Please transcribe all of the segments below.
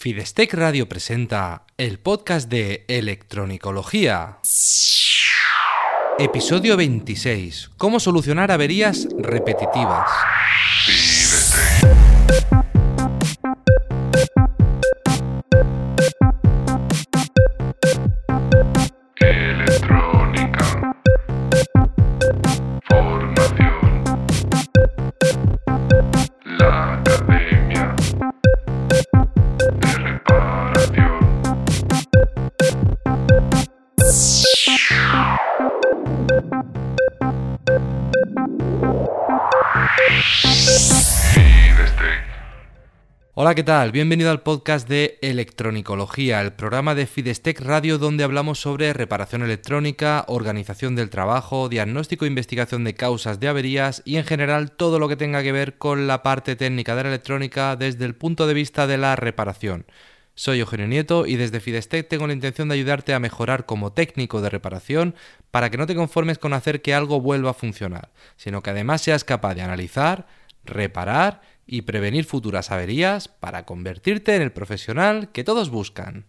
Fidestec Radio presenta el podcast de Electronicología. Episodio 26. Cómo solucionar averías repetitivas. Hola, ¿qué tal? Bienvenido al podcast de Electronicología, el programa de Fidestec Radio donde hablamos sobre reparación electrónica, organización del trabajo, diagnóstico e investigación de causas de averías y en general todo lo que tenga que ver con la parte técnica de la electrónica desde el punto de vista de la reparación. Soy Eugenio Nieto y desde Fidestec tengo la intención de ayudarte a mejorar como técnico de reparación para que no te conformes con hacer que algo vuelva a funcionar, sino que además seas capaz de analizar, reparar y prevenir futuras averías para convertirte en el profesional que todos buscan.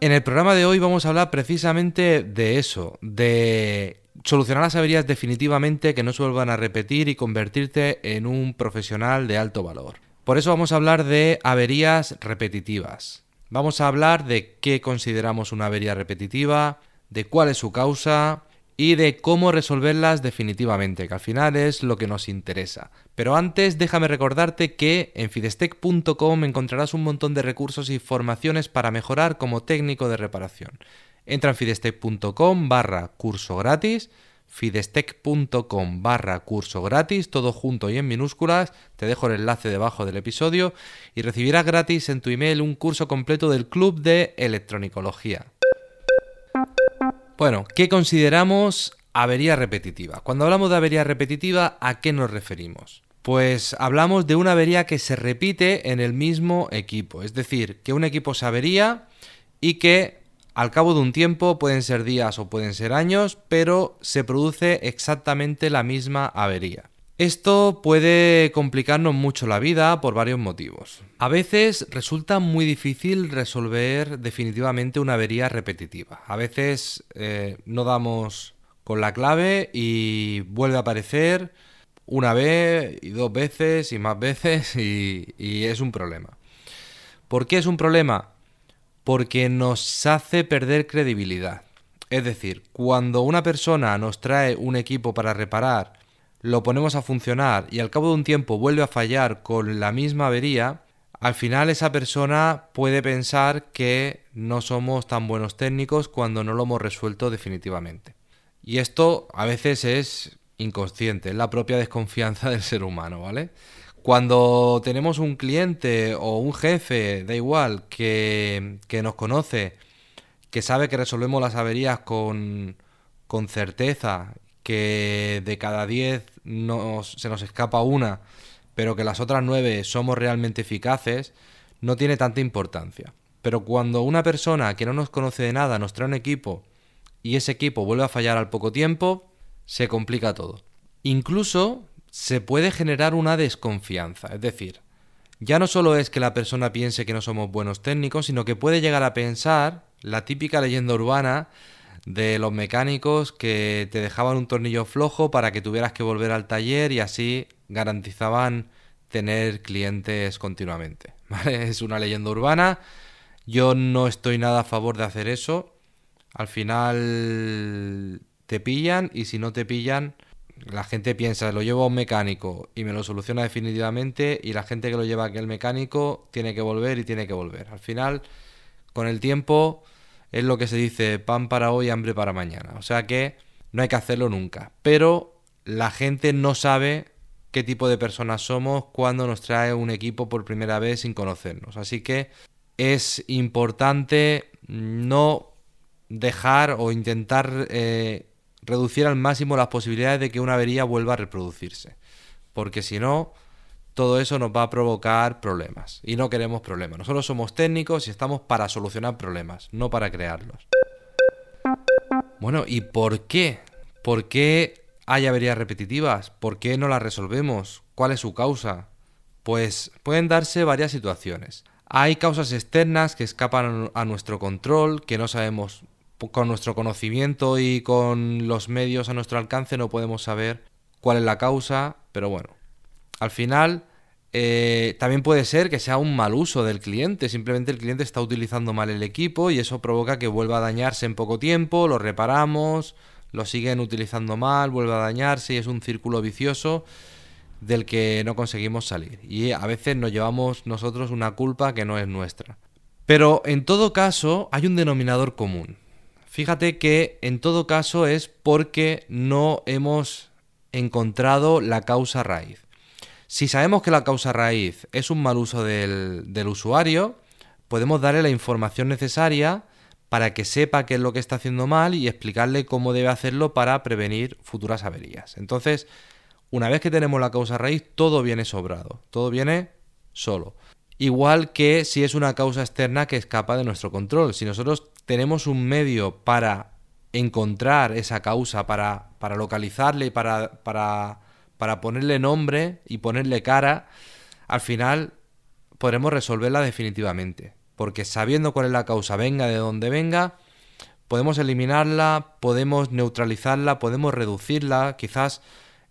En el programa de hoy vamos a hablar precisamente de eso, de solucionar las averías definitivamente que no se vuelvan a repetir y convertirte en un profesional de alto valor. Por eso vamos a hablar de averías repetitivas. Vamos a hablar de qué consideramos una avería repetitiva, de cuál es su causa y de cómo resolverlas definitivamente, que al final es lo que nos interesa. Pero antes déjame recordarte que en fidestec.com encontrarás un montón de recursos y formaciones para mejorar como técnico de reparación. Entra en fidestec.com barra curso gratis, fidestec.com barra curso gratis, todo junto y en minúsculas, te dejo el enlace debajo del episodio y recibirás gratis en tu email un curso completo del Club de Electronicología. Bueno, ¿qué consideramos avería repetitiva? Cuando hablamos de avería repetitiva, ¿a qué nos referimos? Pues hablamos de una avería que se repite en el mismo equipo, es decir, que un equipo se avería y que al cabo de un tiempo, pueden ser días o pueden ser años, pero se produce exactamente la misma avería. Esto puede complicarnos mucho la vida por varios motivos. A veces resulta muy difícil resolver definitivamente una avería repetitiva. A veces eh, no damos con la clave y vuelve a aparecer una vez y dos veces y más veces y, y es un problema. ¿Por qué es un problema? Porque nos hace perder credibilidad. Es decir, cuando una persona nos trae un equipo para reparar, lo ponemos a funcionar y al cabo de un tiempo vuelve a fallar con la misma avería, al final esa persona puede pensar que no somos tan buenos técnicos cuando no lo hemos resuelto definitivamente. Y esto a veces es inconsciente, es la propia desconfianza del ser humano, ¿vale? Cuando tenemos un cliente o un jefe, da igual, que, que nos conoce, que sabe que resolvemos las averías con, con certeza, que de cada 10 nos, se nos escapa una, pero que las otras 9 somos realmente eficaces, no tiene tanta importancia. Pero cuando una persona que no nos conoce de nada nos trae un equipo y ese equipo vuelve a fallar al poco tiempo, se complica todo. Incluso se puede generar una desconfianza, es decir, ya no solo es que la persona piense que no somos buenos técnicos, sino que puede llegar a pensar la típica leyenda urbana de los mecánicos que te dejaban un tornillo flojo para que tuvieras que volver al taller y así garantizaban tener clientes continuamente. Es una leyenda urbana. Yo no estoy nada a favor de hacer eso. Al final te pillan y si no te pillan, la gente piensa, lo llevo a un mecánico y me lo soluciona definitivamente y la gente que lo lleva a aquel mecánico tiene que volver y tiene que volver. Al final, con el tiempo, es lo que se dice pan para hoy, hambre para mañana. O sea que no hay que hacerlo nunca. Pero la gente no sabe qué tipo de personas somos cuando nos trae un equipo por primera vez sin conocernos. Así que es importante no dejar o intentar eh, reducir al máximo las posibilidades de que una avería vuelva a reproducirse. Porque si no, todo eso nos va a provocar problemas. Y no queremos problemas. Nosotros somos técnicos y estamos para solucionar problemas, no para crearlos. Bueno, ¿y por qué? ¿Por qué hay averías repetitivas? ¿Por qué no las resolvemos? ¿Cuál es su causa? Pues pueden darse varias situaciones. Hay causas externas que escapan a nuestro control, que no sabemos, con nuestro conocimiento y con los medios a nuestro alcance no podemos saber cuál es la causa, pero bueno, al final eh, también puede ser que sea un mal uso del cliente, simplemente el cliente está utilizando mal el equipo y eso provoca que vuelva a dañarse en poco tiempo, lo reparamos, lo siguen utilizando mal, vuelve a dañarse y es un círculo vicioso del que no conseguimos salir. Y a veces nos llevamos nosotros una culpa que no es nuestra. Pero en todo caso hay un denominador común. Fíjate que en todo caso es porque no hemos encontrado la causa raíz. Si sabemos que la causa raíz es un mal uso del, del usuario, podemos darle la información necesaria para que sepa qué es lo que está haciendo mal y explicarle cómo debe hacerlo para prevenir futuras averías. Entonces, una vez que tenemos la causa raíz, todo viene sobrado, todo viene solo. Igual que si es una causa externa que escapa de nuestro control. Si nosotros tenemos un medio para encontrar esa causa, para, para localizarle y para, para, para ponerle nombre y ponerle cara, al final podremos resolverla definitivamente. Porque sabiendo cuál es la causa, venga de donde venga, podemos eliminarla, podemos neutralizarla, podemos reducirla, quizás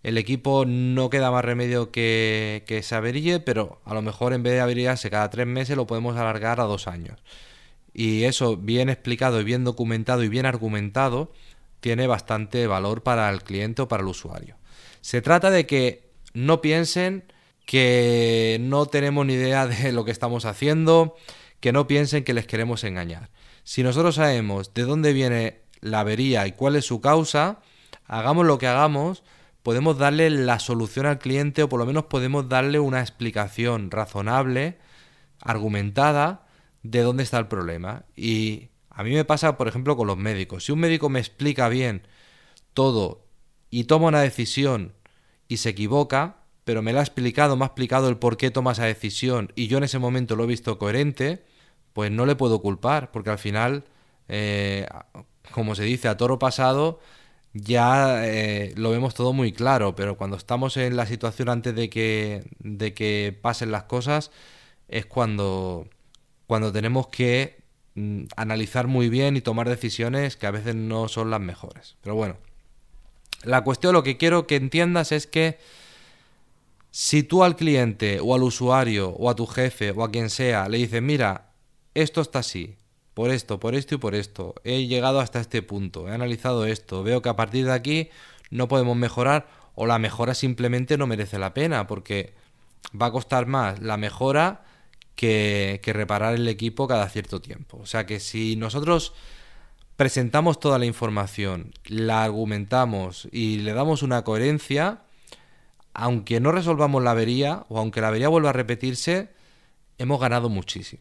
el equipo no queda más remedio que, que se averíe, pero a lo mejor en vez de averíarse cada tres meses lo podemos alargar a dos años. Y eso bien explicado y bien documentado y bien argumentado tiene bastante valor para el cliente o para el usuario. Se trata de que no piensen que no tenemos ni idea de lo que estamos haciendo, que no piensen que les queremos engañar. Si nosotros sabemos de dónde viene la avería y cuál es su causa, hagamos lo que hagamos, podemos darle la solución al cliente o por lo menos podemos darle una explicación razonable, argumentada, de dónde está el problema. Y a mí me pasa, por ejemplo, con los médicos. Si un médico me explica bien todo y toma una decisión y se equivoca, pero me lo ha explicado, me ha explicado el por qué toma esa decisión y yo en ese momento lo he visto coherente, pues no le puedo culpar, porque al final, eh, como se dice, a toro pasado, ya eh, lo vemos todo muy claro, pero cuando estamos en la situación antes de que, de que pasen las cosas, es cuando, cuando tenemos que mm, analizar muy bien y tomar decisiones que a veces no son las mejores. Pero bueno, la cuestión, lo que quiero que entiendas es que si tú al cliente o al usuario o a tu jefe o a quien sea le dices, mira, esto está así, por esto, por esto y por esto. He llegado hasta este punto, he analizado esto, veo que a partir de aquí no podemos mejorar o la mejora simplemente no merece la pena porque va a costar más la mejora que, reparar el equipo cada cierto tiempo. O sea que si nosotros presentamos toda la información, la argumentamos y le damos una coherencia, aunque no resolvamos la avería o aunque la avería vuelva a repetirse, hemos ganado muchísimo.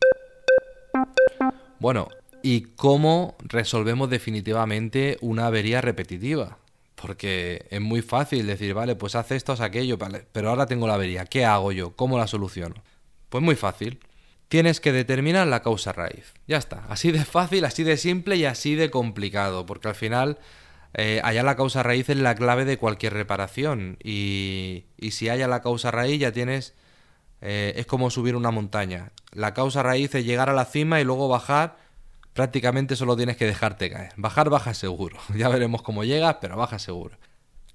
Bueno, ¿y cómo resolvemos definitivamente una avería repetitiva? Porque es muy fácil decir, vale, pues haz esto, haz aquello, vale, pero ahora tengo la avería, ¿qué hago yo? ¿Cómo la soluciono? Pues muy fácil. Tienes que determinar la causa raíz. Ya está. Así de fácil, así de simple y así de complicado. Porque al final, eh, allá la causa raíz es la clave de cualquier reparación. Y, y si haya la causa raíz, ya tienes eh, es como subir una montaña. La causa raíz es llegar a la cima y luego bajar. Prácticamente solo tienes que dejarte caer. Bajar, baja seguro. Ya veremos cómo llegas, pero baja seguro.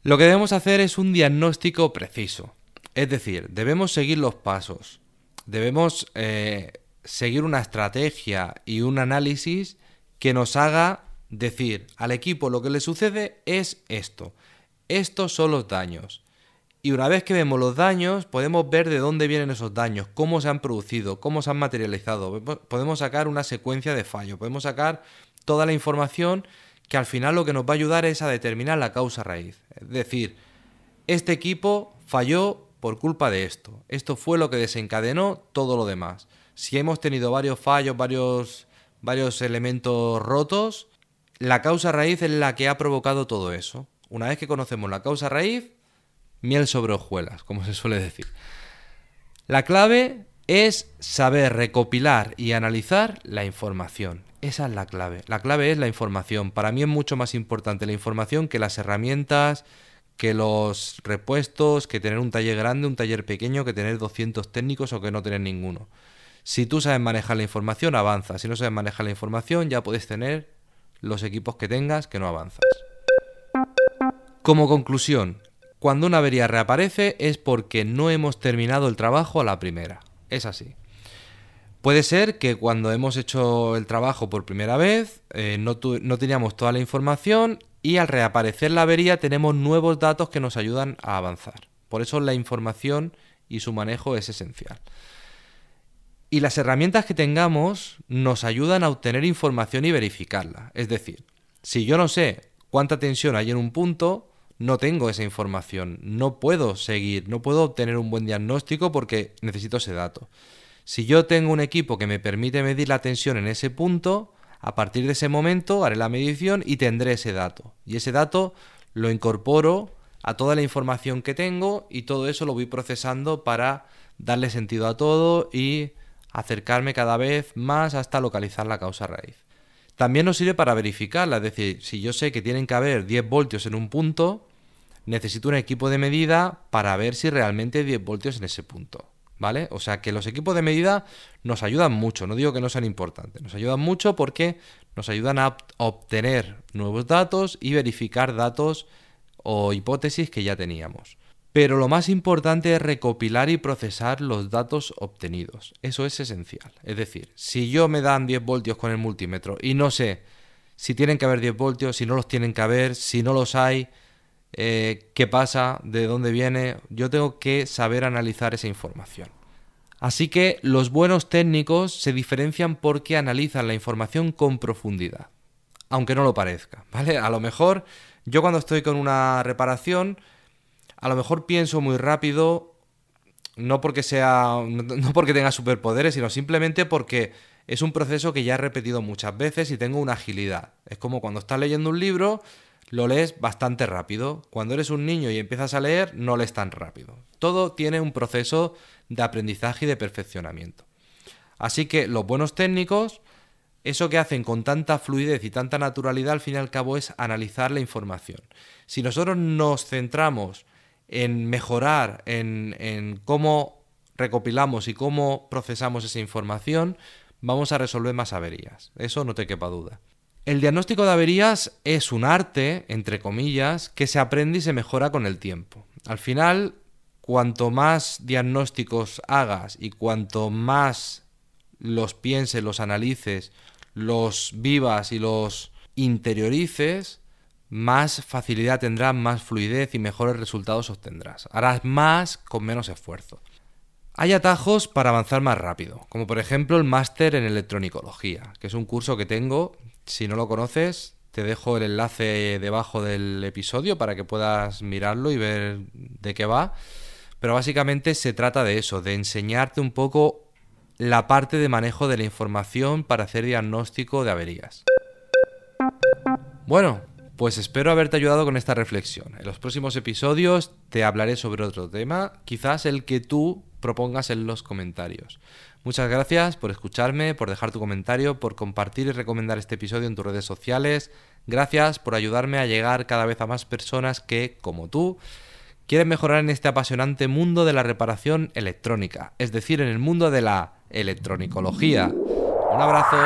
Lo que debemos hacer es un diagnóstico preciso. Es decir, debemos seguir los pasos. Debemos eh, seguir una estrategia y un análisis que nos haga decir al equipo lo que le sucede es esto. Estos son los daños. Y una vez que vemos los daños, podemos ver de dónde vienen esos daños, cómo se han producido, cómo se han materializado. Podemos sacar una secuencia de fallos, podemos sacar toda la información que al final lo que nos va a ayudar es a determinar la causa raíz. Es decir, este equipo falló por culpa de esto. Esto fue lo que desencadenó todo lo demás. Si hemos tenido varios fallos, varios, varios elementos rotos, la causa raíz es la que ha provocado todo eso. Una vez que conocemos la causa raíz, miel sobre hojuelas, como se suele decir. La clave es saber recopilar y analizar la información. Esa es la clave. La clave es la información. Para mí es mucho más importante la información que las herramientas, que los repuestos, que tener un taller grande, un taller pequeño, que tener 200 técnicos o que no tener ninguno. Si tú sabes manejar la información, avanzas. Si no sabes manejar la información, ya puedes tener los equipos que tengas que no avanzas. Como conclusión, cuando una avería reaparece es porque no hemos terminado el trabajo a la primera. Es así. Puede ser que cuando hemos hecho el trabajo por primera vez eh, no, no teníamos toda la información y al reaparecer la avería tenemos nuevos datos que nos ayudan a avanzar. Por eso la información y su manejo es esencial. Y las herramientas que tengamos nos ayudan a obtener información y verificarla. Es decir, si yo no sé cuánta tensión hay en un punto, no tengo esa información, no puedo seguir, no puedo obtener un buen diagnóstico porque necesito ese dato. Si yo tengo un equipo que me permite medir la tensión en ese punto, a partir de ese momento haré la medición y tendré ese dato. Y ese dato lo incorporo a toda la información que tengo y todo eso lo voy procesando para darle sentido a todo y acercarme cada vez más hasta localizar la causa raíz. También nos sirve para verificarla, es decir, si yo sé que tienen que haber 10 voltios en un punto, necesito un equipo de medida para ver si realmente hay 10 voltios en ese punto. ¿Vale? O sea que los equipos de medida nos ayudan mucho, no digo que no sean importantes, nos ayudan mucho porque nos ayudan a obtener nuevos datos y verificar datos o hipótesis que ya teníamos. Pero lo más importante es recopilar y procesar los datos obtenidos. Eso es esencial. Es decir, si yo me dan 10 voltios con el multímetro y no sé si tienen que haber 10 voltios, si no los tienen que haber, si no los hay, eh, qué pasa, de dónde viene, yo tengo que saber analizar esa información. Así que los buenos técnicos se diferencian porque analizan la información con profundidad, aunque no lo parezca, ¿vale? A lo mejor yo cuando estoy con una reparación, a lo mejor pienso muy rápido, no porque sea no porque tenga superpoderes, sino simplemente porque es un proceso que ya he repetido muchas veces y tengo una agilidad. Es como cuando estás leyendo un libro, lo lees bastante rápido. Cuando eres un niño y empiezas a leer, no lees tan rápido. Todo tiene un proceso de aprendizaje y de perfeccionamiento. Así que los buenos técnicos, eso que hacen con tanta fluidez y tanta naturalidad, al fin y al cabo es analizar la información. Si nosotros nos centramos en mejorar, en, en cómo recopilamos y cómo procesamos esa información, vamos a resolver más averías. Eso no te quepa duda. El diagnóstico de averías es un arte, entre comillas, que se aprende y se mejora con el tiempo. Al final, cuanto más diagnósticos hagas y cuanto más los pienses, los analices, los vivas y los interiorices, más facilidad tendrás, más fluidez y mejores resultados obtendrás. Harás más con menos esfuerzo. Hay atajos para avanzar más rápido, como por ejemplo el máster en electronicología, que es un curso que tengo si no lo conoces, te dejo el enlace debajo del episodio para que puedas mirarlo y ver de qué va. Pero básicamente se trata de eso, de enseñarte un poco la parte de manejo de la información para hacer diagnóstico de averías. Bueno, pues espero haberte ayudado con esta reflexión. En los próximos episodios te hablaré sobre otro tema, quizás el que tú propongas en los comentarios. Muchas gracias por escucharme, por dejar tu comentario, por compartir y recomendar este episodio en tus redes sociales. Gracias por ayudarme a llegar cada vez a más personas que, como tú, quieren mejorar en este apasionante mundo de la reparación electrónica, es decir, en el mundo de la electronicología. Un abrazo.